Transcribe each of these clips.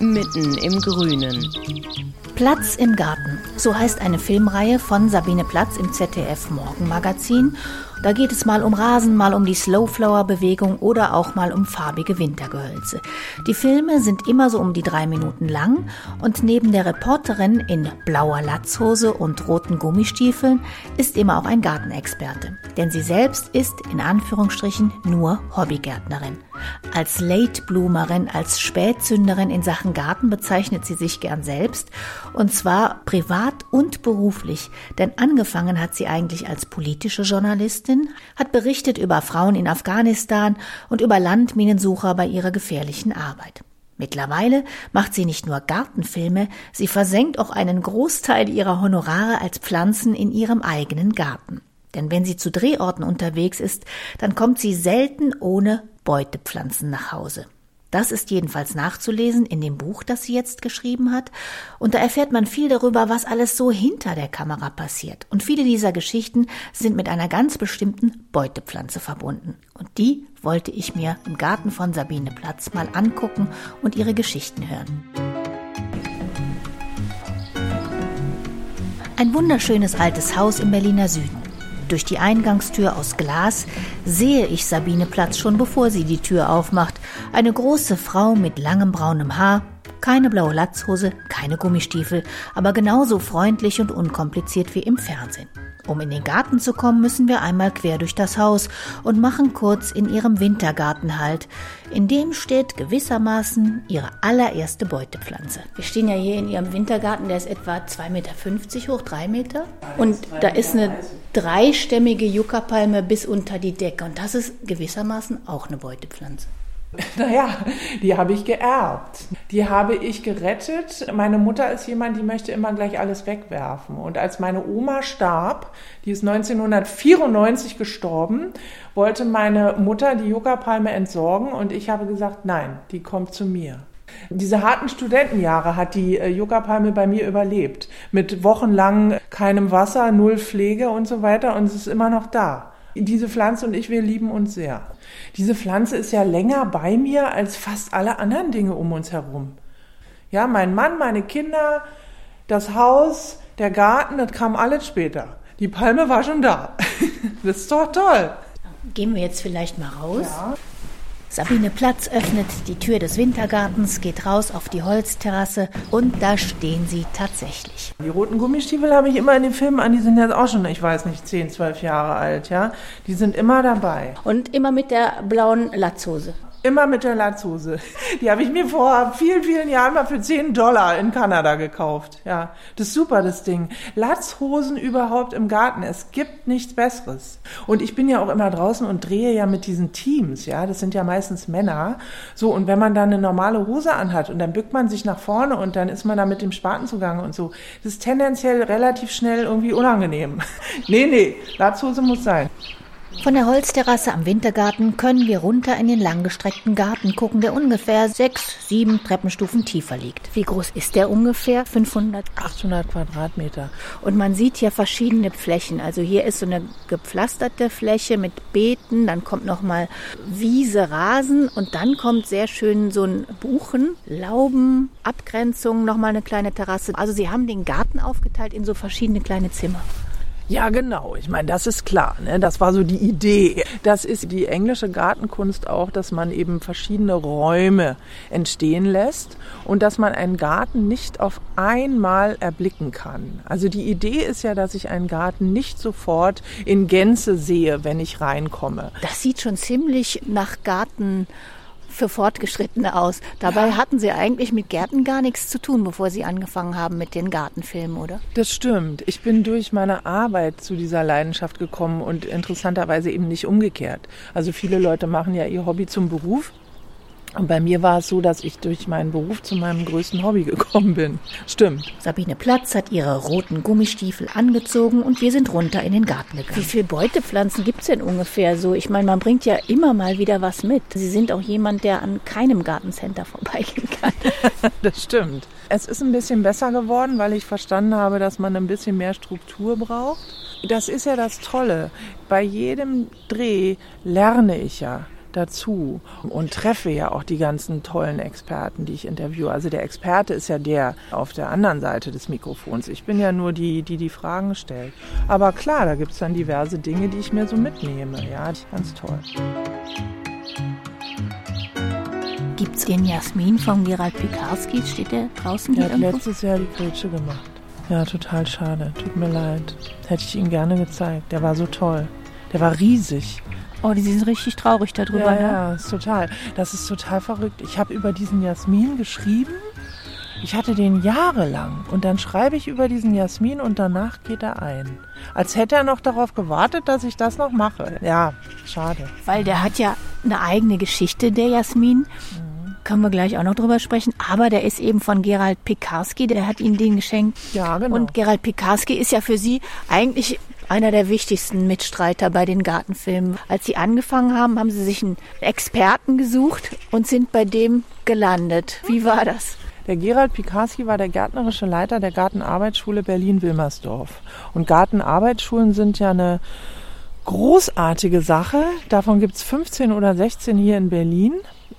mitten im Grünen. Platz im Garten. So heißt eine Filmreihe von Sabine Platz im ZDF Morgenmagazin da geht es mal um Rasen, mal um die Slowflower-Bewegung oder auch mal um farbige Wintergehölze. Die Filme sind immer so um die drei Minuten lang und neben der Reporterin in blauer Latzhose und roten Gummistiefeln ist immer auch ein Gartenexperte. Denn sie selbst ist in Anführungsstrichen nur Hobbygärtnerin. Als Late-Bloomerin, als Spätzünderin in Sachen Garten bezeichnet sie sich gern selbst und zwar privat und beruflich, denn angefangen hat sie eigentlich als politische Journalistin hat berichtet über Frauen in Afghanistan und über Landminensucher bei ihrer gefährlichen Arbeit. Mittlerweile macht sie nicht nur Gartenfilme, sie versenkt auch einen Großteil ihrer Honorare als Pflanzen in ihrem eigenen Garten. Denn wenn sie zu Drehorten unterwegs ist, dann kommt sie selten ohne Beutepflanzen nach Hause. Das ist jedenfalls nachzulesen in dem Buch, das sie jetzt geschrieben hat. Und da erfährt man viel darüber, was alles so hinter der Kamera passiert. Und viele dieser Geschichten sind mit einer ganz bestimmten Beutepflanze verbunden. Und die wollte ich mir im Garten von Sabine Platz mal angucken und ihre Geschichten hören. Ein wunderschönes altes Haus im Berliner Süden. Durch die Eingangstür aus Glas sehe ich Sabine Platz schon bevor sie die Tür aufmacht. Eine große Frau mit langem braunem Haar, keine blaue Latzhose, keine Gummistiefel, aber genauso freundlich und unkompliziert wie im Fernsehen. Um in den Garten zu kommen, müssen wir einmal quer durch das Haus und machen kurz in ihrem Wintergarten halt. In dem steht gewissermaßen ihre allererste Beutepflanze. Wir stehen ja hier in ihrem Wintergarten, der ist etwa 2,50 Meter hoch, 3 Meter. Und da ist eine dreistämmige Juckerpalme bis unter die Decke. Und das ist gewissermaßen auch eine Beutepflanze. Naja, die habe ich geerbt. Die habe ich gerettet. Meine Mutter ist jemand, die möchte immer gleich alles wegwerfen. Und als meine Oma starb, die ist 1994 gestorben, wollte meine Mutter die Yucca-Palme entsorgen und ich habe gesagt, nein, die kommt zu mir. Diese harten Studentenjahre hat die äh, Yucca-Palme bei mir überlebt. Mit wochenlang keinem Wasser, null Pflege und so weiter und es ist immer noch da. Diese Pflanze und ich, wir lieben uns sehr. Diese Pflanze ist ja länger bei mir als fast alle anderen Dinge um uns herum. Ja, mein Mann, meine Kinder, das Haus, der Garten, das kam alles später. Die Palme war schon da. Das ist doch toll. Gehen wir jetzt vielleicht mal raus. Ja. Sabine Platz öffnet die Tür des Wintergartens, geht raus auf die Holzterrasse und da stehen sie tatsächlich. Die roten Gummistiefel habe ich immer in den Filmen an, die sind jetzt auch schon, ich weiß nicht, 10, 12 Jahre alt, ja. Die sind immer dabei. Und immer mit der blauen Latzhose. Immer mit der Latzhose. Die habe ich mir vor vielen, vielen Jahren mal für 10 Dollar in Kanada gekauft. Ja, das ist super, das Ding. Latzhosen überhaupt im Garten. Es gibt nichts Besseres. Und ich bin ja auch immer draußen und drehe ja mit diesen Teams. Ja, das sind ja meistens Männer. So, und wenn man dann eine normale Hose anhat und dann bückt man sich nach vorne und dann ist man da mit dem Spaten zugange und so. Das ist tendenziell relativ schnell irgendwie unangenehm. nee, nee, Latzhose muss sein. Von der Holzterrasse am Wintergarten können wir runter in den langgestreckten Garten gucken, der ungefähr sechs, sieben Treppenstufen tiefer liegt. Wie groß ist der ungefähr? 500? 800 Quadratmeter. Und man sieht hier verschiedene Flächen. Also hier ist so eine gepflasterte Fläche mit Beeten, dann kommt nochmal Wiese, Rasen und dann kommt sehr schön so ein Buchen, Lauben, Abgrenzung, nochmal eine kleine Terrasse. Also sie haben den Garten aufgeteilt in so verschiedene kleine Zimmer. Ja, genau. Ich meine, das ist klar. Ne? Das war so die Idee. Das ist die englische Gartenkunst auch, dass man eben verschiedene Räume entstehen lässt und dass man einen Garten nicht auf einmal erblicken kann. Also die Idee ist ja, dass ich einen Garten nicht sofort in Gänze sehe, wenn ich reinkomme. Das sieht schon ziemlich nach Garten für Fortgeschrittene aus. Dabei hatten Sie eigentlich mit Gärten gar nichts zu tun, bevor Sie angefangen haben mit den Gartenfilmen, oder? Das stimmt. Ich bin durch meine Arbeit zu dieser Leidenschaft gekommen und interessanterweise eben nicht umgekehrt. Also viele Leute machen ja ihr Hobby zum Beruf und bei mir war es so, dass ich durch meinen Beruf zu meinem größten Hobby gekommen bin. Stimmt. Sabine Platz hat ihre roten Gummistiefel angezogen und wir sind runter in den Garten gegangen. Wie viele Beutepflanzen gibt's denn ungefähr so? Ich meine, man bringt ja immer mal wieder was mit. Sie sind auch jemand, der an keinem Gartencenter vorbeigehen kann. das stimmt. Es ist ein bisschen besser geworden, weil ich verstanden habe, dass man ein bisschen mehr Struktur braucht. Das ist ja das Tolle. Bei jedem Dreh lerne ich ja dazu und treffe ja auch die ganzen tollen Experten, die ich interviewe. Also der Experte ist ja der auf der anderen Seite des Mikrofons. Ich bin ja nur die, die die Fragen stellt. Aber klar, da gibt es dann diverse Dinge, die ich mir so mitnehme. Ja, ganz toll. Gibt es den Jasmin von Gerald Pikarski? Steht der draußen hier Er hat letztes Jahr die Grätsche gemacht. Ja, total schade. Tut mir leid. Hätte ich ihn gerne gezeigt. Der war so toll. Der war riesig. Oh, die sind richtig traurig darüber. Ja, ne? ja, ist total. Das ist total verrückt. Ich habe über diesen Jasmin geschrieben. Ich hatte den jahrelang und dann schreibe ich über diesen Jasmin und danach geht er ein. Als hätte er noch darauf gewartet, dass ich das noch mache. Ja, schade. Weil der hat ja eine eigene Geschichte, der Jasmin. Mhm. Können wir gleich auch noch drüber sprechen. Aber der ist eben von Gerald Pikarski, der hat ihnen den geschenkt. Ja, genau. Und Gerald Pikarski ist ja für Sie eigentlich einer der wichtigsten Mitstreiter bei den Gartenfilmen. Als sie angefangen haben, haben sie sich einen Experten gesucht und sind bei dem gelandet. Wie war das? Der Gerald Pikarski war der gärtnerische Leiter der Gartenarbeitsschule Berlin-Wilmersdorf. Und Gartenarbeitsschulen sind ja eine großartige Sache. Davon gibt es 15 oder 16 hier in Berlin.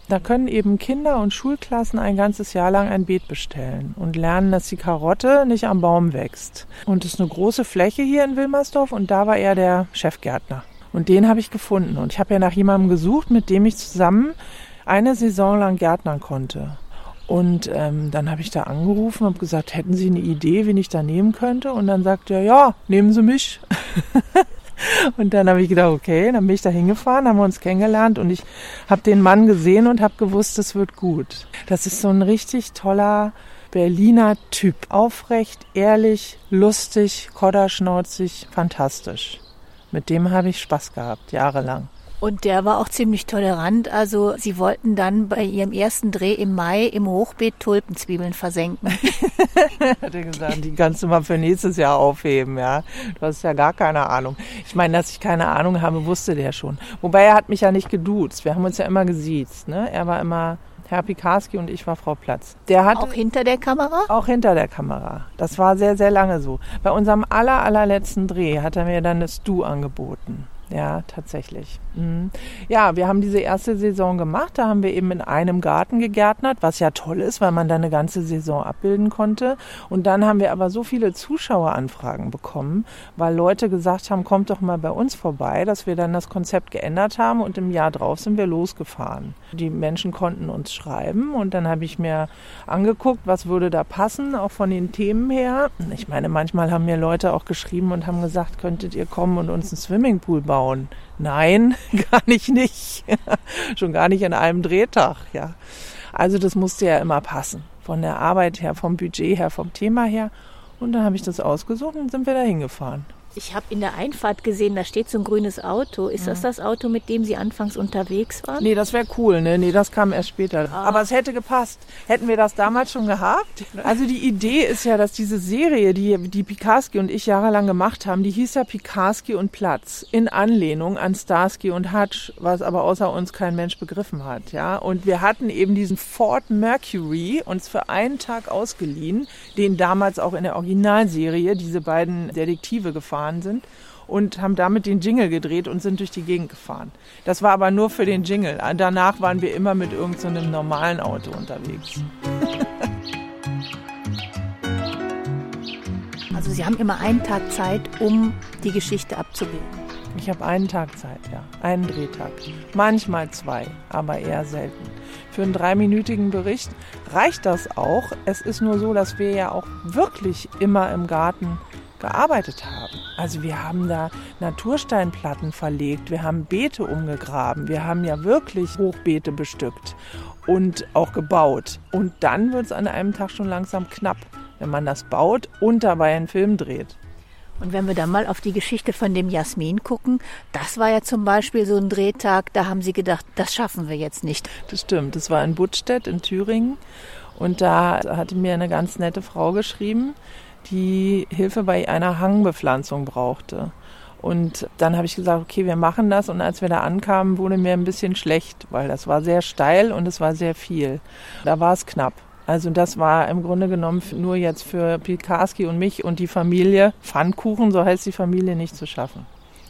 Da können eben Kinder und Schulklassen ein ganzes Jahr lang ein Beet bestellen und lernen, dass die Karotte nicht am Baum wächst. Und es ist eine große Fläche hier in Wilmersdorf und da war er der Chefgärtner. Und den habe ich gefunden. Und ich habe ja nach jemandem gesucht, mit dem ich zusammen eine Saison lang gärtnern konnte. Und ähm, dann habe ich da angerufen und gesagt, hätten Sie eine Idee, wen ich da nehmen könnte? Und dann sagt er, ja, nehmen Sie mich. Und dann habe ich gedacht, okay, dann bin ich da hingefahren, haben wir uns kennengelernt und ich habe den Mann gesehen und habe gewusst, es wird gut. Das ist so ein richtig toller Berliner Typ. Aufrecht, ehrlich, lustig, kodderschnauzig, fantastisch. Mit dem habe ich Spaß gehabt, jahrelang. Und der war auch ziemlich tolerant. Also sie wollten dann bei ihrem ersten Dreh im Mai im Hochbeet Tulpenzwiebeln versenken. Hat er gesagt, die kannst du mal für nächstes Jahr aufheben, ja. Du hast ja gar keine Ahnung. Ich meine, dass ich keine Ahnung habe, wusste der schon. Wobei er hat mich ja nicht geduzt. Wir haben uns ja immer gesiezt, ne? Er war immer Herr Pikarski und ich war Frau Platz. Der hat auch hinter der Kamera? Auch hinter der Kamera. Das war sehr, sehr lange so. Bei unserem aller, allerletzten Dreh hat er mir dann das Du angeboten. Ja, tatsächlich. Mhm. Ja, wir haben diese erste Saison gemacht. Da haben wir eben in einem Garten gegärtnert, was ja toll ist, weil man da eine ganze Saison abbilden konnte. Und dann haben wir aber so viele Zuschaueranfragen bekommen, weil Leute gesagt haben, kommt doch mal bei uns vorbei, dass wir dann das Konzept geändert haben und im Jahr drauf sind wir losgefahren. Die Menschen konnten uns schreiben und dann habe ich mir angeguckt, was würde da passen, auch von den Themen her. Ich meine, manchmal haben mir Leute auch geschrieben und haben gesagt, könntet ihr kommen und uns einen Swimmingpool bauen? Nein, gar nicht nicht. Schon gar nicht in einem Drehtag, ja. Also das musste ja immer passen. Von der Arbeit her, vom Budget her, vom Thema her. Und dann habe ich das ausgesucht und sind wir da hingefahren. Ich habe in der Einfahrt gesehen, da steht so ein grünes Auto. Ist das das Auto, mit dem Sie anfangs unterwegs waren? Nee, das wäre cool, ne? Nee, das kam erst später. Ah. Aber es hätte gepasst. Hätten wir das damals schon gehabt? Also die Idee ist ja, dass diese Serie, die, die Pikarski und ich jahrelang gemacht haben, die hieß ja Pikarski und Platz. In Anlehnung an Starsky und Hutch, was aber außer uns kein Mensch begriffen hat, ja? Und wir hatten eben diesen Ford Mercury uns für einen Tag ausgeliehen, den damals auch in der Originalserie diese beiden Detektive gefahren gefahren sind und haben damit den Jingle gedreht und sind durch die Gegend gefahren. Das war aber nur für den Jingle. Danach waren wir immer mit irgendeinem so normalen Auto unterwegs. Also Sie haben immer einen Tag Zeit, um die Geschichte abzubilden. Ich habe einen Tag Zeit, ja. Einen Drehtag. Manchmal zwei, aber eher selten. Für einen dreiminütigen Bericht reicht das auch. Es ist nur so, dass wir ja auch wirklich immer im Garten gearbeitet haben. Also wir haben da Natursteinplatten verlegt, wir haben Beete umgegraben, wir haben ja wirklich Hochbeete bestückt und auch gebaut. Und dann wird es an einem Tag schon langsam knapp, wenn man das baut und dabei einen Film dreht. Und wenn wir dann mal auf die Geschichte von dem Jasmin gucken, das war ja zum Beispiel so ein Drehtag, da haben Sie gedacht, das schaffen wir jetzt nicht. Das stimmt, das war in Buttstedt in Thüringen. Und da hatte mir eine ganz nette Frau geschrieben, die Hilfe bei einer Hangbepflanzung brauchte. Und dann habe ich gesagt, okay, wir machen das. Und als wir da ankamen, wurde mir ein bisschen schlecht, weil das war sehr steil und es war sehr viel. Da war es knapp. Also das war im Grunde genommen nur jetzt für Pikarski und mich und die Familie, Pfannkuchen, so heißt die Familie, nicht zu schaffen.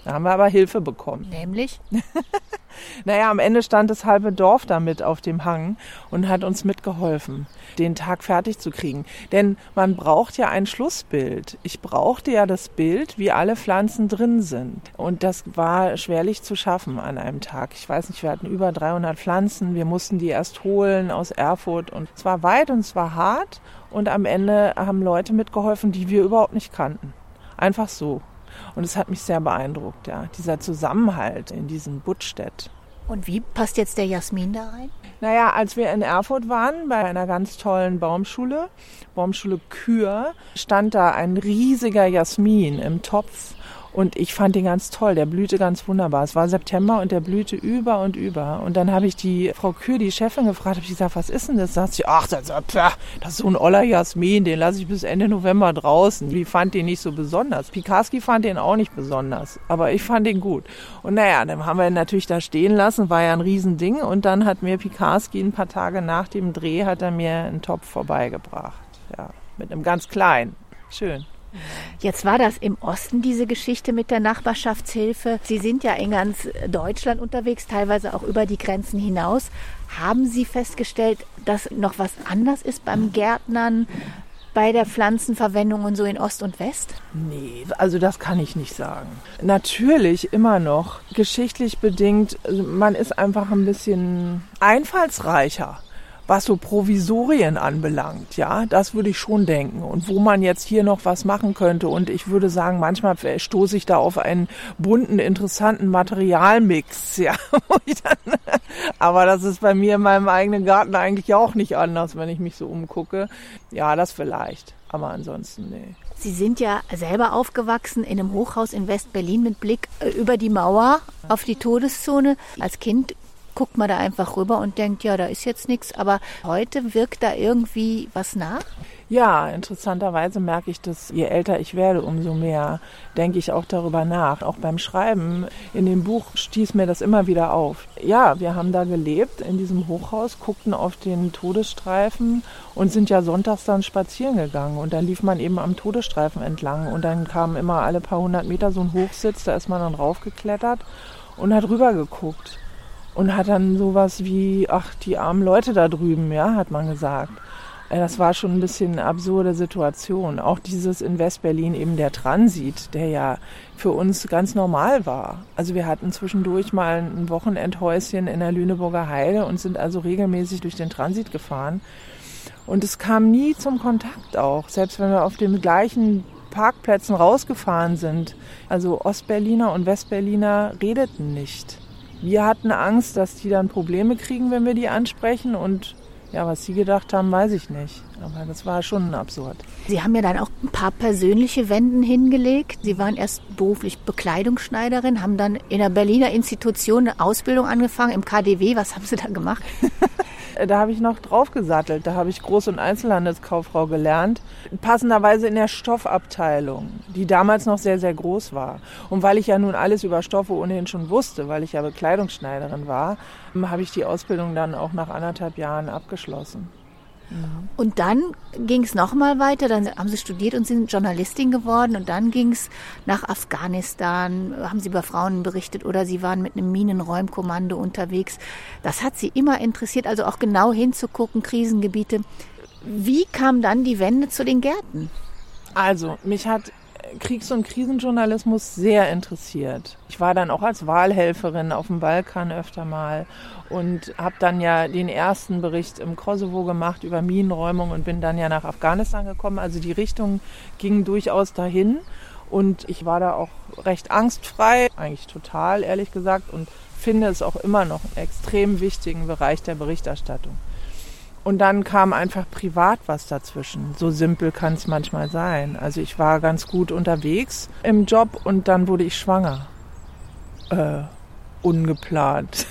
Da haben wir aber Hilfe bekommen. Nämlich? naja, am Ende stand das halbe Dorf damit auf dem Hang und hat uns mitgeholfen, den Tag fertig zu kriegen. Denn man braucht ja ein Schlussbild. Ich brauchte ja das Bild, wie alle Pflanzen drin sind. Und das war schwerlich zu schaffen an einem Tag. Ich weiß nicht, wir hatten über 300 Pflanzen. Wir mussten die erst holen aus Erfurt. Und es war weit und es war hart. Und am Ende haben Leute mitgeholfen, die wir überhaupt nicht kannten. Einfach so. Und es hat mich sehr beeindruckt, ja, dieser Zusammenhalt in diesem Buttstedt. Und wie passt jetzt der Jasmin da rein? Naja, als wir in Erfurt waren, bei einer ganz tollen Baumschule, Baumschule Kür, stand da ein riesiger Jasmin im Topf und ich fand ihn ganz toll. Der blühte ganz wunderbar. Es war September und der blühte über und über. Und dann habe ich die Frau Kür, die Chefin, gefragt, habe ich gesagt, was ist denn das? Sagt sie, ach, das, das ist so ein oller Jasmin, den lasse ich bis Ende November draußen. Die fand den nicht so besonders. Pikarski fand den auch nicht besonders, aber ich fand ihn gut. Und naja, dann haben wir ihn natürlich da stehen lassen, war ja ein Riesending. Und dann hat mir Pikarski ein paar Tage nach dem Dreh, hat er mir einen Topf vorbeigebracht. Ja, mit einem ganz kleinen. Schön. Jetzt war das im Osten diese Geschichte mit der Nachbarschaftshilfe. Sie sind ja in ganz Deutschland unterwegs, teilweise auch über die Grenzen hinaus. Haben Sie festgestellt, dass noch was anders ist beim Gärtnern, bei der Pflanzenverwendung und so in Ost und West? Nee, also das kann ich nicht sagen. Natürlich immer noch geschichtlich bedingt, also man ist einfach ein bisschen einfallsreicher was so Provisorien anbelangt, ja, das würde ich schon denken. Und wo man jetzt hier noch was machen könnte. Und ich würde sagen, manchmal stoße ich da auf einen bunten, interessanten Materialmix, ja. aber das ist bei mir in meinem eigenen Garten eigentlich auch nicht anders, wenn ich mich so umgucke. Ja, das vielleicht. Aber ansonsten, nee. Sie sind ja selber aufgewachsen in einem Hochhaus in West-Berlin mit Blick äh, über die Mauer auf die Todeszone. Als Kind guckt man da einfach rüber und denkt, ja, da ist jetzt nichts. Aber heute wirkt da irgendwie was nach? Ja, interessanterweise merke ich dass je älter ich werde, umso mehr denke ich auch darüber nach. Auch beim Schreiben in dem Buch stieß mir das immer wieder auf. Ja, wir haben da gelebt in diesem Hochhaus, guckten auf den Todesstreifen und sind ja sonntags dann spazieren gegangen. Und dann lief man eben am Todesstreifen entlang und dann kam immer alle paar hundert Meter so ein Hochsitz, da ist man dann raufgeklettert und hat rübergeguckt und hat dann sowas wie, ach, die armen Leute da drüben, ja, hat man gesagt. Äh, das war schon ein bisschen eine absurde Situation. Auch dieses in Westberlin eben der Transit, der ja für uns ganz normal war. Also wir hatten zwischendurch mal ein Wochenendhäuschen in der Lüneburger Heide und sind also regelmäßig durch den Transit gefahren. Und es kam nie zum Kontakt auch, selbst wenn wir auf den gleichen Parkplätzen rausgefahren sind. Also Ostberliner und Westberliner redeten nicht. Wir hatten Angst, dass die dann Probleme kriegen, wenn wir die ansprechen. Und ja, was sie gedacht haben, weiß ich nicht. Aber das war schon absurd. Sie haben ja dann auch ein paar persönliche Wenden hingelegt. Sie waren erst beruflich Bekleidungsschneiderin, haben dann in der Berliner Institution eine Ausbildung angefangen im KDW. Was haben Sie da gemacht? da habe ich noch draufgesattelt. Da habe ich Groß- und Einzelhandelskauffrau gelernt. Passenderweise in der Stoffabteilung, die damals noch sehr, sehr groß war. Und weil ich ja nun alles über Stoffe ohnehin schon wusste, weil ich ja Bekleidungsschneiderin war, habe ich die Ausbildung dann auch nach anderthalb Jahren abgeschlossen. Und dann ging es nochmal weiter, dann haben Sie studiert und sind Journalistin geworden und dann ging es nach Afghanistan, haben Sie über Frauen berichtet oder Sie waren mit einem Minenräumkommando unterwegs. Das hat Sie immer interessiert, also auch genau hinzugucken, Krisengebiete. Wie kam dann die Wende zu den Gärten? Also, mich hat Kriegs- und Krisenjournalismus sehr interessiert. Ich war dann auch als Wahlhelferin auf dem Balkan öfter mal und habe dann ja den ersten Bericht im Kosovo gemacht über Minenräumung und bin dann ja nach Afghanistan gekommen. Also die Richtung ging durchaus dahin und ich war da auch recht angstfrei, eigentlich total ehrlich gesagt und finde es auch immer noch einen extrem wichtigen Bereich der Berichterstattung. Und dann kam einfach privat was dazwischen. So simpel kann es manchmal sein. Also ich war ganz gut unterwegs im Job und dann wurde ich schwanger. Äh, ungeplant.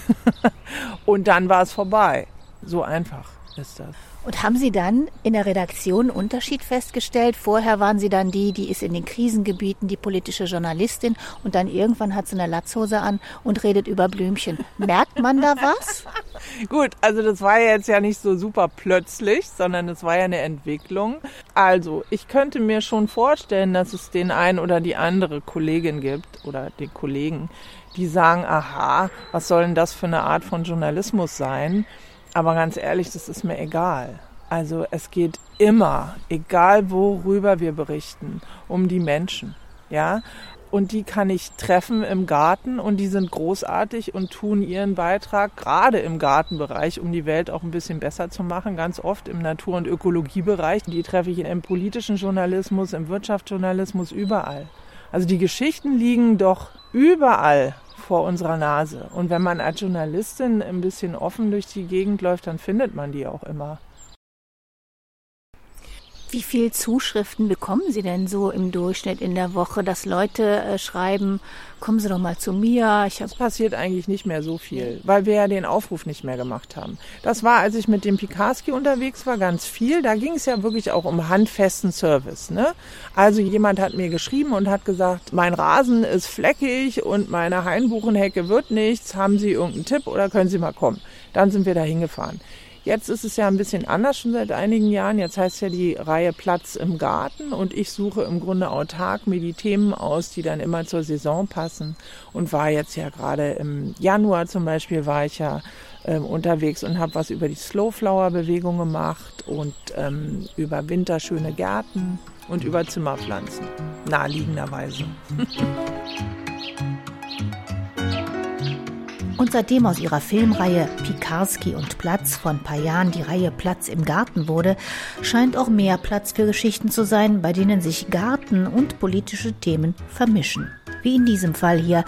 und dann war es vorbei. So einfach ist das. Und haben Sie dann in der Redaktion einen Unterschied festgestellt? Vorher waren Sie dann die, die ist in den Krisengebieten, die politische Journalistin und dann irgendwann hat sie eine Latzhose an und redet über Blümchen. Merkt man da was? Gut, also das war jetzt ja nicht so super plötzlich, sondern das war ja eine Entwicklung. Also, ich könnte mir schon vorstellen, dass es den einen oder die andere Kollegin gibt oder den Kollegen, die sagen, aha, was soll denn das für eine Art von Journalismus sein? Aber ganz ehrlich, das ist mir egal. Also es geht immer, egal worüber wir berichten, um die Menschen. Ja, und die kann ich treffen im Garten und die sind großartig und tun ihren Beitrag gerade im Gartenbereich, um die Welt auch ein bisschen besser zu machen, ganz oft im Natur- und Ökologiebereich. Die treffe ich im politischen Journalismus, im Wirtschaftsjournalismus, überall. Also die Geschichten liegen doch überall vor unserer Nase. Und wenn man als Journalistin ein bisschen offen durch die Gegend läuft, dann findet man die auch immer. Wie viele Zuschriften bekommen Sie denn so im Durchschnitt in der Woche, dass Leute äh, schreiben, kommen Sie doch mal zu mir? Ich das passiert eigentlich nicht mehr so viel, weil wir ja den Aufruf nicht mehr gemacht haben. Das war, als ich mit dem Pikarski unterwegs war, ganz viel. Da ging es ja wirklich auch um handfesten Service. Ne? Also jemand hat mir geschrieben und hat gesagt, mein Rasen ist fleckig und meine Hainbuchenhecke wird nichts. Haben Sie irgendeinen Tipp oder können Sie mal kommen? Dann sind wir da hingefahren. Jetzt ist es ja ein bisschen anders schon seit einigen Jahren. Jetzt heißt ja die Reihe Platz im Garten und ich suche im Grunde autark mir die Themen aus, die dann immer zur Saison passen und war jetzt ja gerade im Januar zum Beispiel war ich ja ähm, unterwegs und habe was über die Slowflower-Bewegung gemacht und ähm, über winterschöne Gärten und über Zimmerpflanzen, naheliegenderweise. Und seitdem aus ihrer Filmreihe Pikarski und Platz von ein paar Jahren die Reihe Platz im Garten wurde, scheint auch mehr Platz für Geschichten zu sein, bei denen sich Garten und politische Themen vermischen. Wie in diesem Fall hier,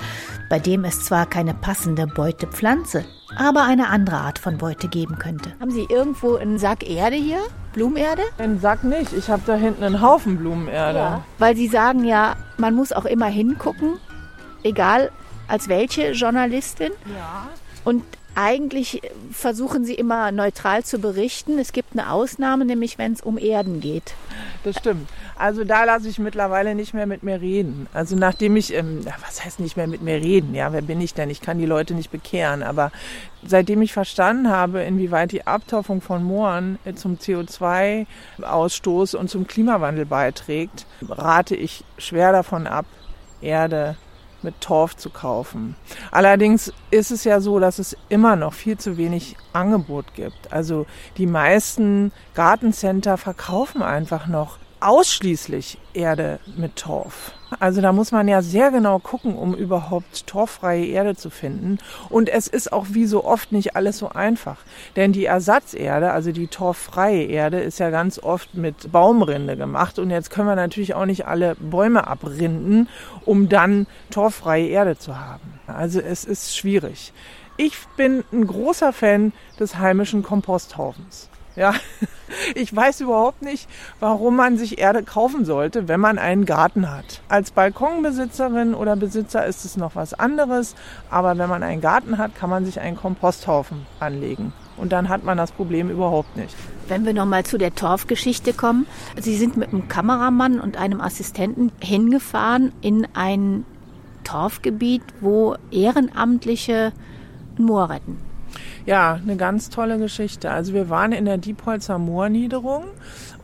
bei dem es zwar keine passende Beutepflanze, aber eine andere Art von Beute geben könnte. Haben Sie irgendwo einen Sack Erde hier? Blumenerde? Einen Sack nicht. Ich habe da hinten einen Haufen Blumenerde. Ja, weil Sie sagen ja, man muss auch immer hingucken, egal als welche Journalistin. Ja. Und eigentlich versuchen sie immer neutral zu berichten. Es gibt eine Ausnahme, nämlich wenn es um Erden geht. Das stimmt. Also da lasse ich mittlerweile nicht mehr mit mir reden. Also nachdem ich, ähm, was heißt nicht mehr mit mir reden? Ja, wer bin ich denn? Ich kann die Leute nicht bekehren. Aber seitdem ich verstanden habe, inwieweit die Abtopfung von Mooren zum CO2-Ausstoß und zum Klimawandel beiträgt, rate ich schwer davon ab, Erde mit Torf zu kaufen. Allerdings ist es ja so, dass es immer noch viel zu wenig Angebot gibt. Also die meisten Gartencenter verkaufen einfach noch ausschließlich Erde mit Torf. Also da muss man ja sehr genau gucken, um überhaupt torffreie Erde zu finden. Und es ist auch wie so oft nicht alles so einfach. Denn die Ersatzerde, also die torffreie Erde, ist ja ganz oft mit Baumrinde gemacht. Und jetzt können wir natürlich auch nicht alle Bäume abrinden, um dann torffreie Erde zu haben. Also es ist schwierig. Ich bin ein großer Fan des heimischen Komposthaufens. Ja, ich weiß überhaupt nicht, warum man sich Erde kaufen sollte, wenn man einen Garten hat. Als Balkonbesitzerin oder Besitzer ist es noch was anderes, aber wenn man einen Garten hat, kann man sich einen Komposthaufen anlegen. Und dann hat man das Problem überhaupt nicht. Wenn wir nochmal zu der Torfgeschichte kommen. Sie sind mit einem Kameramann und einem Assistenten hingefahren in ein Torfgebiet, wo Ehrenamtliche Moor retten. Ja, eine ganz tolle Geschichte. Also wir waren in der Diepholzer Moorniederung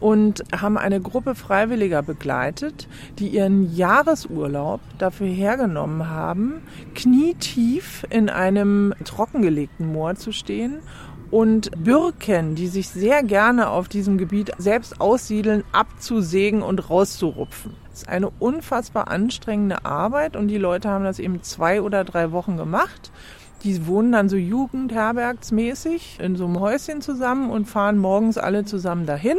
und haben eine Gruppe Freiwilliger begleitet, die ihren Jahresurlaub dafür hergenommen haben, knietief in einem trockengelegten Moor zu stehen und Birken, die sich sehr gerne auf diesem Gebiet selbst aussiedeln, abzusägen und rauszurupfen. Das ist eine unfassbar anstrengende Arbeit und die Leute haben das eben zwei oder drei Wochen gemacht. Die wohnen dann so jugendherbergsmäßig in so einem Häuschen zusammen und fahren morgens alle zusammen dahin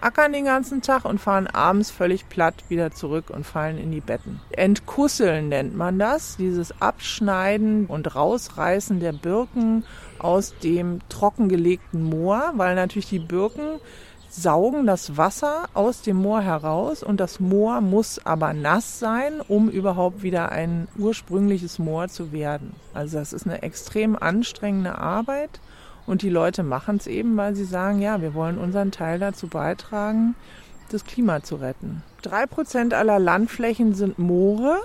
ackern den ganzen Tag und fahren abends völlig platt wieder zurück und fallen in die Betten. Entkusseln nennt man das, dieses Abschneiden und Rausreißen der Birken aus dem trockengelegten Moor, weil natürlich die Birken saugen das Wasser aus dem Moor heraus und das Moor muss aber nass sein, um überhaupt wieder ein ursprüngliches Moor zu werden. Also das ist eine extrem anstrengende Arbeit und die Leute machen es eben, weil sie sagen, ja, wir wollen unseren Teil dazu beitragen, das Klima zu retten. Drei Prozent aller Landflächen sind Moore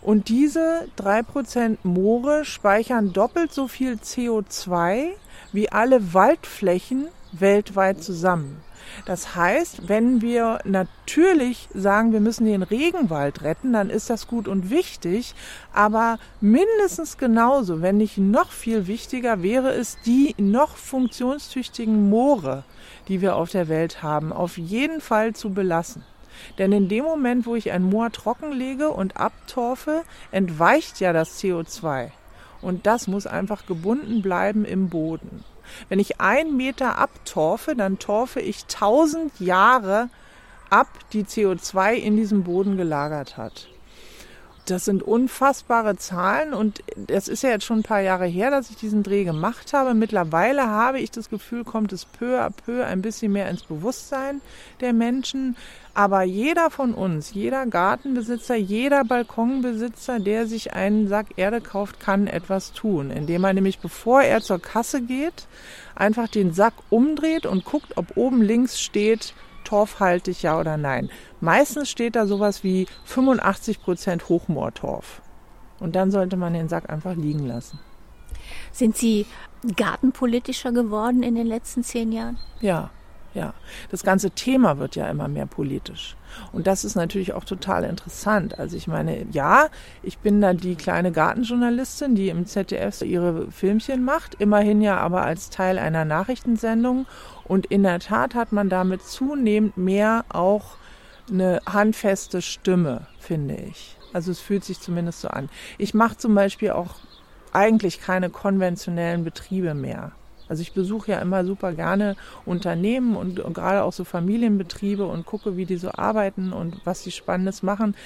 und diese drei Prozent Moore speichern doppelt so viel CO2 wie alle Waldflächen weltweit zusammen. Das heißt, wenn wir natürlich sagen, wir müssen den Regenwald retten, dann ist das gut und wichtig. Aber mindestens genauso, wenn nicht noch viel wichtiger, wäre es die noch funktionstüchtigen Moore, die wir auf der Welt haben, auf jeden Fall zu belassen. Denn in dem Moment, wo ich ein Moor trockenlege und abtorfe, entweicht ja das CO2. Und das muss einfach gebunden bleiben im Boden. Wenn ich einen Meter abtorfe, dann torfe ich tausend Jahre ab, die CO2 in diesem Boden gelagert hat. Das sind unfassbare Zahlen und das ist ja jetzt schon ein paar Jahre her, dass ich diesen Dreh gemacht habe. Mittlerweile habe ich das Gefühl, kommt es peu à peu ein bisschen mehr ins Bewusstsein der Menschen. Aber jeder von uns, jeder Gartenbesitzer, jeder Balkonbesitzer, der sich einen Sack Erde kauft, kann etwas tun, indem er nämlich bevor er zur Kasse geht, einfach den Sack umdreht und guckt, ob oben links steht, torfhaltig ja oder nein. Meistens steht da sowas wie 85 Prozent Hochmoortorf. Und dann sollte man den Sack einfach liegen lassen. Sind Sie gartenpolitischer geworden in den letzten zehn Jahren? Ja, ja. Das ganze Thema wird ja immer mehr politisch. Und das ist natürlich auch total interessant. Also ich meine, ja, ich bin da die kleine Gartenjournalistin, die im ZDF ihre Filmchen macht, immerhin ja aber als Teil einer Nachrichtensendung. Und in der Tat hat man damit zunehmend mehr auch eine handfeste Stimme, finde ich. Also es fühlt sich zumindest so an. Ich mache zum Beispiel auch eigentlich keine konventionellen Betriebe mehr. Also ich besuche ja immer super gerne Unternehmen und, und gerade auch so Familienbetriebe und gucke, wie die so arbeiten und was sie Spannendes machen.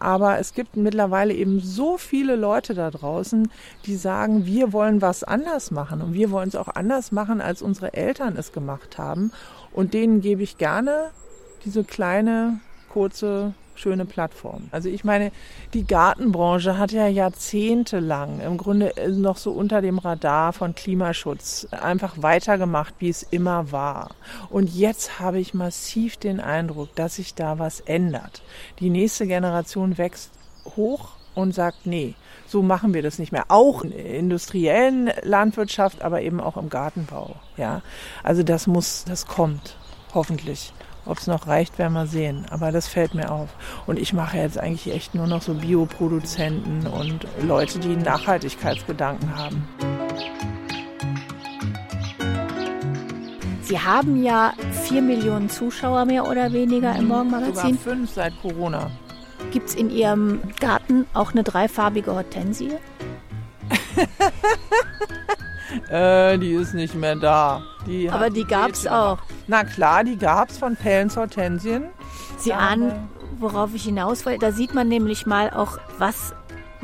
Aber es gibt mittlerweile eben so viele Leute da draußen, die sagen, wir wollen was anders machen und wir wollen es auch anders machen, als unsere Eltern es gemacht haben. Und denen gebe ich gerne diese kleine, kurze schöne Plattform. Also ich meine, die Gartenbranche hat ja jahrzehntelang im Grunde noch so unter dem Radar von Klimaschutz einfach weitergemacht, wie es immer war. Und jetzt habe ich massiv den Eindruck, dass sich da was ändert. Die nächste Generation wächst hoch und sagt, nee, so machen wir das nicht mehr. Auch in industriellen Landwirtschaft, aber eben auch im Gartenbau. Ja, also das muss, das kommt, hoffentlich. Ob es noch reicht, werden wir sehen. Aber das fällt mir auf. Und ich mache jetzt eigentlich echt nur noch so Bioproduzenten und Leute, die Nachhaltigkeitsgedanken haben. Sie haben ja vier Millionen Zuschauer mehr oder weniger im Morgenmagazin. Sogar fünf seit Corona. Gibt es in Ihrem Garten auch eine dreifarbige Hortensie? äh, die ist nicht mehr da. Die Aber die gab es auch. Na klar, die gab es von Pellens Hortensien. Sie ahnen, worauf ich hinaus wollte. Da sieht man nämlich mal auch, was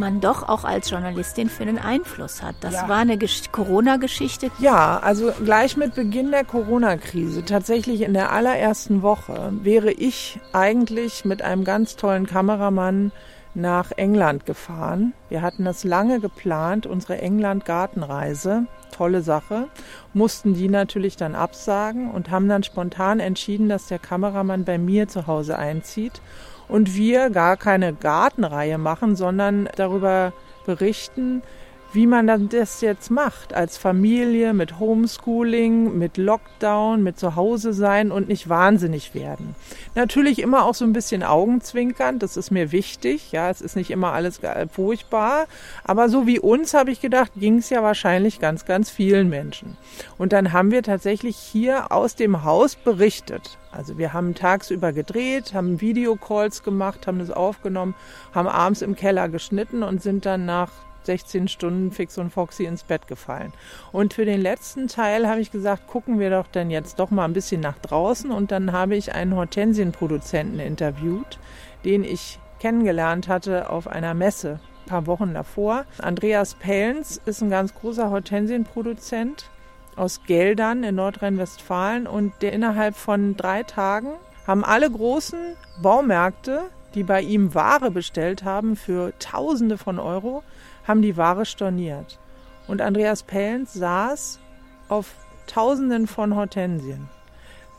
man doch auch als Journalistin für einen Einfluss hat. Das ja. war eine Corona-Geschichte. Ja, also gleich mit Beginn der Corona-Krise, tatsächlich in der allerersten Woche, wäre ich eigentlich mit einem ganz tollen Kameramann nach England gefahren. Wir hatten das lange geplant, unsere England-Gartenreise. Tolle Sache. Mussten die natürlich dann absagen und haben dann spontan entschieden, dass der Kameramann bei mir zu Hause einzieht und wir gar keine Gartenreihe machen, sondern darüber berichten, wie man das jetzt macht als Familie mit Homeschooling, mit Lockdown, mit Zuhause sein und nicht wahnsinnig werden. Natürlich immer auch so ein bisschen Augenzwinkern, das ist mir wichtig. Ja, es ist nicht immer alles furchtbar, aber so wie uns habe ich gedacht, ging es ja wahrscheinlich ganz, ganz vielen Menschen. Und dann haben wir tatsächlich hier aus dem Haus berichtet. Also wir haben tagsüber gedreht, haben Videocalls gemacht, haben das aufgenommen, haben abends im Keller geschnitten und sind dann nach 16 Stunden fix und foxy ins Bett gefallen. Und für den letzten Teil habe ich gesagt, gucken wir doch dann jetzt doch mal ein bisschen nach draußen. Und dann habe ich einen Hortensienproduzenten interviewt, den ich kennengelernt hatte auf einer Messe ein paar Wochen davor. Andreas Pellens ist ein ganz großer Hortensienproduzent aus Geldern in Nordrhein-Westfalen und der innerhalb von drei Tagen haben alle großen Baumärkte, die bei ihm Ware bestellt haben für Tausende von Euro, haben die Ware storniert. Und Andreas Pellens saß auf Tausenden von Hortensien,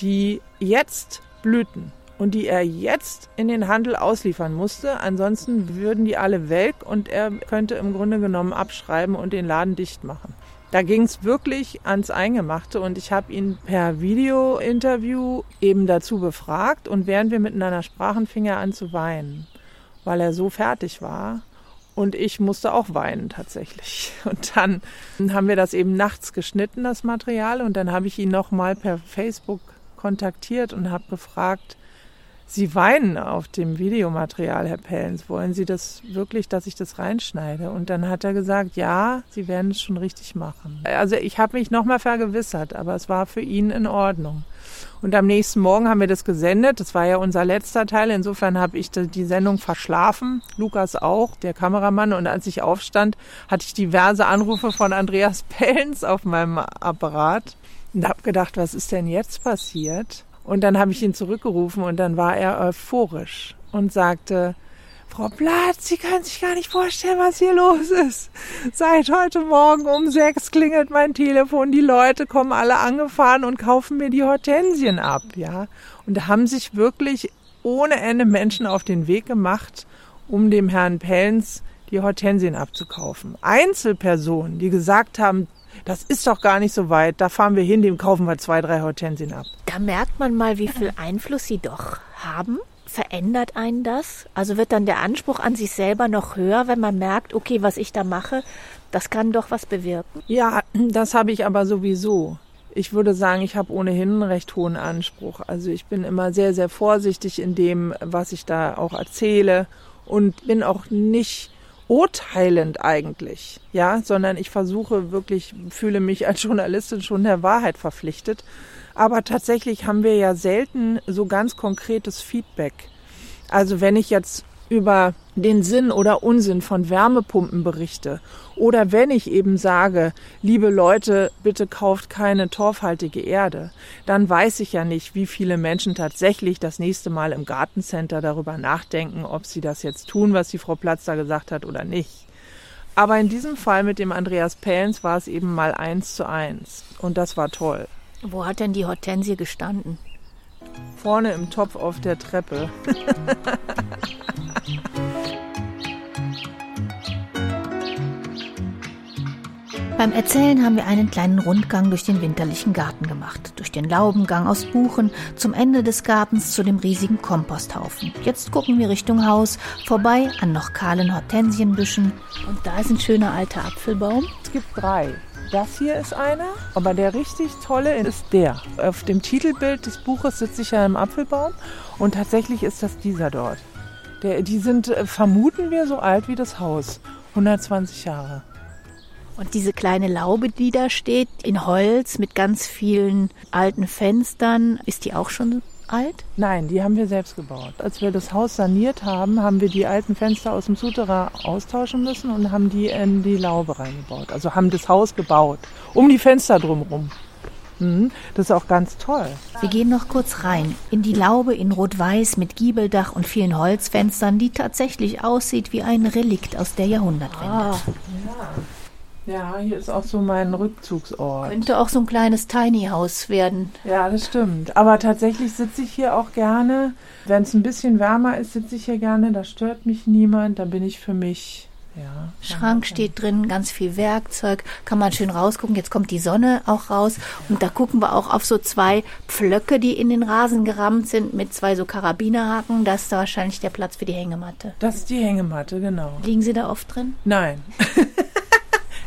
die jetzt blühten und die er jetzt in den Handel ausliefern musste. Ansonsten würden die alle weg und er könnte im Grunde genommen abschreiben und den Laden dicht machen. Da ging es wirklich ans Eingemachte und ich habe ihn per Video-Interview eben dazu befragt und während wir miteinander sprachen, fing er an zu weinen, weil er so fertig war und ich musste auch weinen tatsächlich. Und dann haben wir das eben nachts geschnitten, das Material. Und dann habe ich ihn nochmal per Facebook kontaktiert und habe gefragt, Sie weinen auf dem Videomaterial, Herr Pellens. Wollen Sie das wirklich, dass ich das reinschneide? Und dann hat er gesagt, ja, Sie werden es schon richtig machen. Also ich habe mich nochmal vergewissert, aber es war für ihn in Ordnung. Und am nächsten Morgen haben wir das gesendet. Das war ja unser letzter Teil. Insofern habe ich die Sendung verschlafen. Lukas auch, der Kameramann. Und als ich aufstand, hatte ich diverse Anrufe von Andreas Pellens auf meinem Apparat. Und habe gedacht, was ist denn jetzt passiert? Und dann habe ich ihn zurückgerufen und dann war er euphorisch und sagte, Frau Platz, Sie können sich gar nicht vorstellen, was hier los ist. Seit heute Morgen um sechs klingelt mein Telefon, die Leute kommen alle angefahren und kaufen mir die Hortensien ab, ja. Und da haben sich wirklich ohne Ende Menschen auf den Weg gemacht, um dem Herrn Pellens die Hortensien abzukaufen. Einzelpersonen, die gesagt haben, das ist doch gar nicht so weit. Da fahren wir hin, dem kaufen wir zwei, drei Hortensien ab. Da merkt man mal, wie viel Einfluss sie doch haben. Verändert einen das? Also wird dann der Anspruch an sich selber noch höher, wenn man merkt, okay, was ich da mache, das kann doch was bewirken? Ja, das habe ich aber sowieso. Ich würde sagen, ich habe ohnehin einen recht hohen Anspruch. Also ich bin immer sehr, sehr vorsichtig in dem, was ich da auch erzähle und bin auch nicht urteilend eigentlich, ja, sondern ich versuche wirklich, fühle mich als Journalistin schon der Wahrheit verpflichtet. Aber tatsächlich haben wir ja selten so ganz konkretes Feedback. Also wenn ich jetzt über den Sinn oder Unsinn von Wärmepumpen berichte oder wenn ich eben sage, liebe Leute, bitte kauft keine torfhaltige Erde, dann weiß ich ja nicht, wie viele Menschen tatsächlich das nächste Mal im Gartencenter darüber nachdenken, ob sie das jetzt tun, was die Frau Platz da gesagt hat oder nicht. Aber in diesem Fall mit dem Andreas Pellens war es eben mal eins zu eins und das war toll. Wo hat denn die Hortensie gestanden? Vorne im Topf auf der Treppe. Beim Erzählen haben wir einen kleinen Rundgang durch den winterlichen Garten gemacht. Durch den Laubengang aus Buchen, zum Ende des Gartens zu dem riesigen Komposthaufen. Jetzt gucken wir Richtung Haus, vorbei an noch kahlen Hortensienbüschen. Und da ist ein schöner alter Apfelbaum. Es gibt drei. Das hier ist einer, aber der richtig tolle ist der. Auf dem Titelbild des Buches sitze ich ja im Apfelbaum und tatsächlich ist das dieser dort. Der, die sind, äh, vermuten wir, so alt wie das Haus. 120 Jahre. Und diese kleine Laube, die da steht, in Holz mit ganz vielen alten Fenstern, ist die auch schon alt? Nein, die haben wir selbst gebaut. Als wir das Haus saniert haben, haben wir die alten Fenster aus dem Souterrain austauschen müssen und haben die in die Laube reingebaut. Also haben das Haus gebaut, um die Fenster drumherum. Mhm, das ist auch ganz toll. Wir gehen noch kurz rein in die Laube in Rot-Weiß mit Giebeldach und vielen Holzfenstern, die tatsächlich aussieht wie ein Relikt aus der Jahrhundertwende. Ah, ja. Ja, hier ist auch so mein Rückzugsort. Könnte auch so ein kleines Tiny House werden. Ja, das stimmt. Aber tatsächlich sitze ich hier auch gerne. Wenn es ein bisschen wärmer ist, sitze ich hier gerne. Da stört mich niemand. Da bin ich für mich. Ja. Schrank steht drin, ganz viel Werkzeug, kann man schön rausgucken. Jetzt kommt die Sonne auch raus und da gucken wir auch auf so zwei Pflöcke, die in den Rasen gerammt sind mit zwei so Karabinerhaken. Das ist da wahrscheinlich der Platz für die Hängematte. Das ist die Hängematte, genau. Liegen Sie da oft drin? Nein.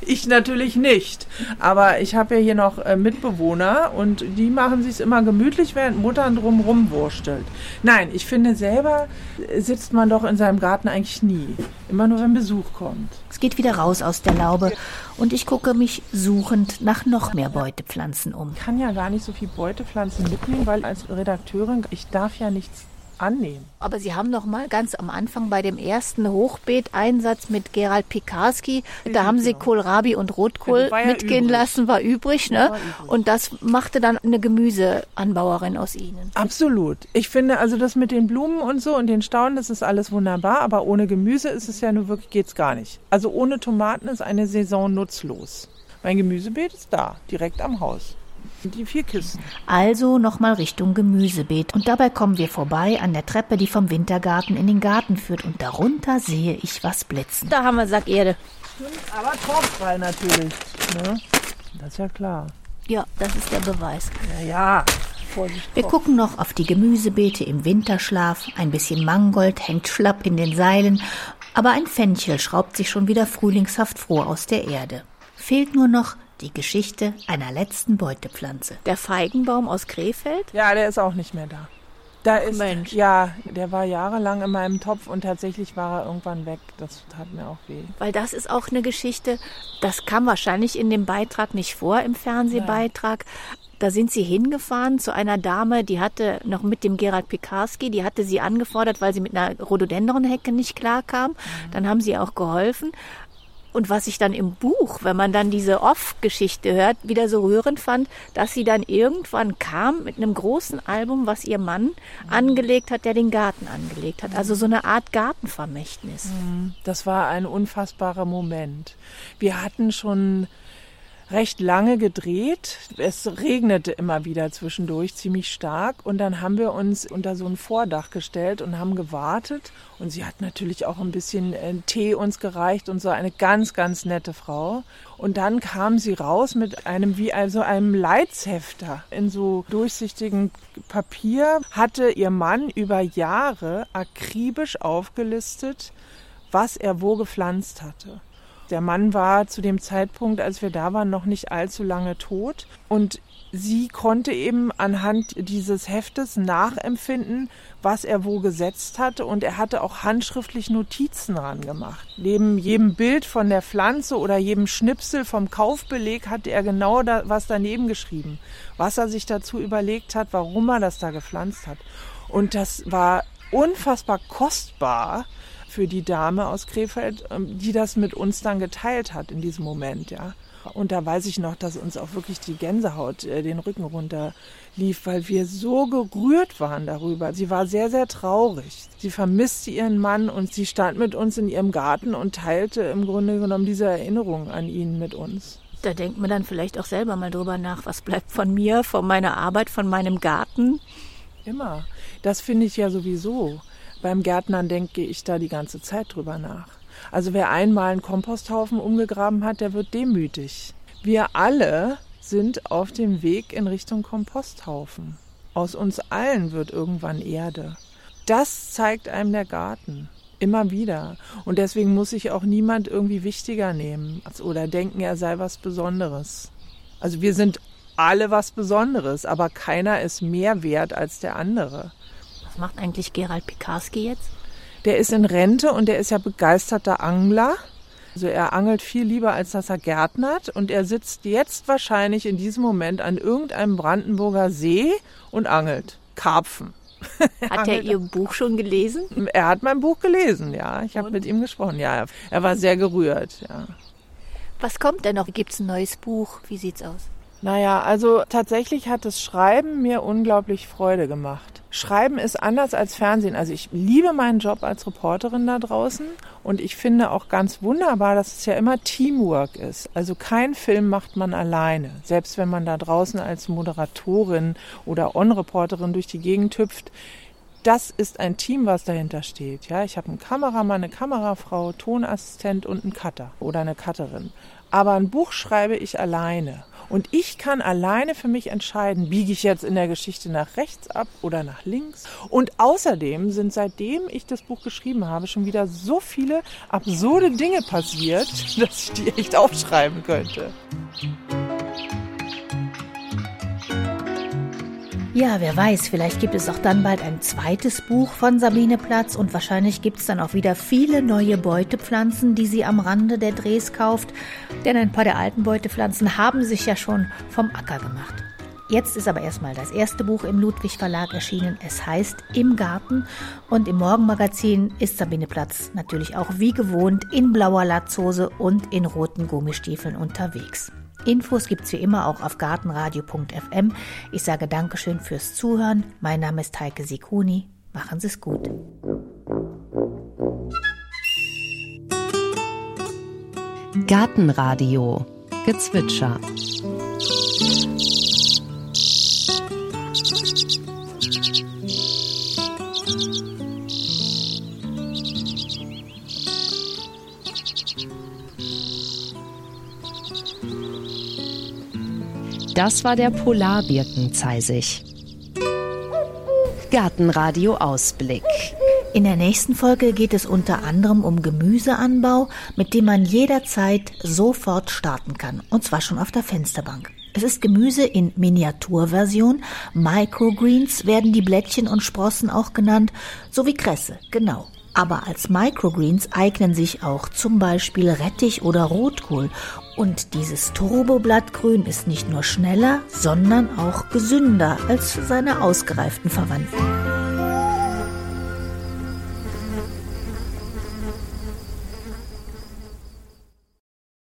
Ich natürlich nicht. Aber ich habe ja hier noch äh, Mitbewohner und die machen sich immer gemütlich, während Mutter drumrum wurstelt. Nein, ich finde selber sitzt man doch in seinem Garten eigentlich nie. Immer nur, wenn Besuch kommt. Es geht wieder raus aus der Laube und ich gucke mich suchend nach noch mehr Beutepflanzen um. Ich kann ja gar nicht so viel Beutepflanzen mitnehmen, weil als Redakteurin, ich darf ja nichts annehmen. Aber Sie haben noch mal ganz am Anfang bei dem ersten Hochbeeteinsatz mit Gerald Pikarski, da haben Sie Kohlrabi und Rotkohl ja mitgehen übrig. lassen, war übrig, ne? war übrig. Und das machte dann eine Gemüseanbauerin aus Ihnen. Absolut. Ich finde also das mit den Blumen und so und den Staunen, das ist alles wunderbar, aber ohne Gemüse ist es ja nur wirklich, geht's gar nicht. Also ohne Tomaten ist eine Saison nutzlos. Mein Gemüsebeet ist da, direkt am Haus. Die vier Kisten. Also nochmal Richtung Gemüsebeet. Und dabei kommen wir vorbei an der Treppe, die vom Wintergarten in den Garten führt. Und darunter sehe ich was blitzen. Da haben wir Sackerde. Aber torffrei natürlich. Ne? Das ist ja klar. Ja, das ist der Beweis. Ja, ja. Vorsicht. Wir gucken noch auf die Gemüsebeete im Winterschlaf. Ein bisschen Mangold hängt schlapp in den Seilen. Aber ein Fenchel schraubt sich schon wieder frühlingshaft froh aus der Erde. Fehlt nur noch die Geschichte einer letzten Beutepflanze. Der Feigenbaum aus Krefeld? Ja, der ist auch nicht mehr da. Da ist, Mensch. ja, der war jahrelang in meinem Topf und tatsächlich war er irgendwann weg. Das tat mir auch weh. Weil das ist auch eine Geschichte, das kam wahrscheinlich in dem Beitrag nicht vor, im Fernsehbeitrag. Da sind sie hingefahren zu einer Dame, die hatte noch mit dem Gerald Pikarski, die hatte sie angefordert, weil sie mit einer Rhododendronhecke nicht klarkam. Dann haben sie auch geholfen. Und was ich dann im Buch, wenn man dann diese Off-Geschichte hört, wieder so rührend fand, dass sie dann irgendwann kam mit einem großen Album, was ihr Mann angelegt hat, der den Garten angelegt hat. Also so eine Art Gartenvermächtnis. Das war ein unfassbarer Moment. Wir hatten schon recht lange gedreht. Es regnete immer wieder zwischendurch ziemlich stark und dann haben wir uns unter so ein Vordach gestellt und haben gewartet und sie hat natürlich auch ein bisschen äh, Tee uns gereicht und so eine ganz ganz nette Frau und dann kam sie raus mit einem wie also einem Leitshefter in so durchsichtigem Papier hatte ihr Mann über Jahre akribisch aufgelistet, was er wo gepflanzt hatte. Der Mann war zu dem Zeitpunkt, als wir da waren, noch nicht allzu lange tot. Und sie konnte eben anhand dieses Heftes nachempfinden, was er wo gesetzt hatte. Und er hatte auch handschriftlich Notizen dran gemacht. Neben jedem Bild von der Pflanze oder jedem Schnipsel vom Kaufbeleg hatte er genau da, was daneben geschrieben. Was er sich dazu überlegt hat, warum er das da gepflanzt hat. Und das war unfassbar kostbar für die Dame aus Krefeld, ähm, die das mit uns dann geteilt hat in diesem Moment, ja. Und da weiß ich noch, dass uns auch wirklich die Gänsehaut äh, den Rücken runter lief, weil wir so gerührt waren darüber. Sie war sehr, sehr traurig. Sie vermisste ihren Mann und sie stand mit uns in ihrem Garten und teilte im Grunde genommen diese Erinnerung an ihn mit uns. Da denkt man dann vielleicht auch selber mal drüber nach, was bleibt von mir, von meiner Arbeit, von meinem Garten. Immer. Das finde ich ja sowieso. Beim Gärtnern denke ich da die ganze Zeit drüber nach. Also wer einmal einen Komposthaufen umgegraben hat, der wird demütig. Wir alle sind auf dem Weg in Richtung Komposthaufen. Aus uns allen wird irgendwann Erde. Das zeigt einem der Garten. Immer wieder. Und deswegen muss sich auch niemand irgendwie wichtiger nehmen oder denken, er sei was Besonderes. Also wir sind alle was Besonderes, aber keiner ist mehr wert als der andere. Was macht eigentlich Gerald Pikarski jetzt? Der ist in Rente und der ist ja begeisterter Angler. Also er angelt viel lieber, als dass er gärtnert. Und er sitzt jetzt wahrscheinlich in diesem Moment an irgendeinem Brandenburger See und angelt. Karpfen. Hat er Ihr Buch schon gelesen? Er hat mein Buch gelesen, ja. Ich habe mit ihm gesprochen, ja. Er war sehr gerührt, ja. Was kommt denn noch? Gibt's ein neues Buch? Wie sieht's aus? Naja, also tatsächlich hat das Schreiben mir unglaublich Freude gemacht. Schreiben ist anders als Fernsehen. Also ich liebe meinen Job als Reporterin da draußen und ich finde auch ganz wunderbar, dass es ja immer Teamwork ist. Also kein Film macht man alleine. Selbst wenn man da draußen als Moderatorin oder On-Reporterin durch die Gegend hüpft, das ist ein Team, was dahinter steht. Ja, ich habe einen Kameramann, eine Kamerafrau, Tonassistent und einen Cutter oder eine Cutterin. Aber ein Buch schreibe ich alleine. Und ich kann alleine für mich entscheiden, biege ich jetzt in der Geschichte nach rechts ab oder nach links. Und außerdem sind seitdem ich das Buch geschrieben habe, schon wieder so viele absurde Dinge passiert, dass ich die echt aufschreiben könnte. Ja, wer weiß, vielleicht gibt es auch dann bald ein zweites Buch von Sabine Platz und wahrscheinlich gibt es dann auch wieder viele neue Beutepflanzen, die sie am Rande der Drehs kauft, denn ein paar der alten Beutepflanzen haben sich ja schon vom Acker gemacht. Jetzt ist aber erstmal das erste Buch im Ludwig Verlag erschienen. Es heißt Im Garten und im Morgenmagazin ist Sabine Platz natürlich auch wie gewohnt in blauer Latzhose und in roten Gummistiefeln unterwegs. Infos gibt's wie immer auch auf gartenradio.fm. Ich sage Dankeschön fürs Zuhören. Mein Name ist Heike Sikuni. Machen Sie es gut. Gartenradio Gezwitscher Das war der Polarbirkenzeisig. Gartenradio Ausblick. In der nächsten Folge geht es unter anderem um Gemüseanbau, mit dem man jederzeit sofort starten kann. Und zwar schon auf der Fensterbank. Es ist Gemüse in Miniaturversion. Microgreens werden die Blättchen und Sprossen auch genannt, sowie Kresse, genau. Aber als Microgreens eignen sich auch zum Beispiel Rettich oder Rotkohl und dieses Turboblattgrün ist nicht nur schneller, sondern auch gesünder als seine ausgereiften Verwandten.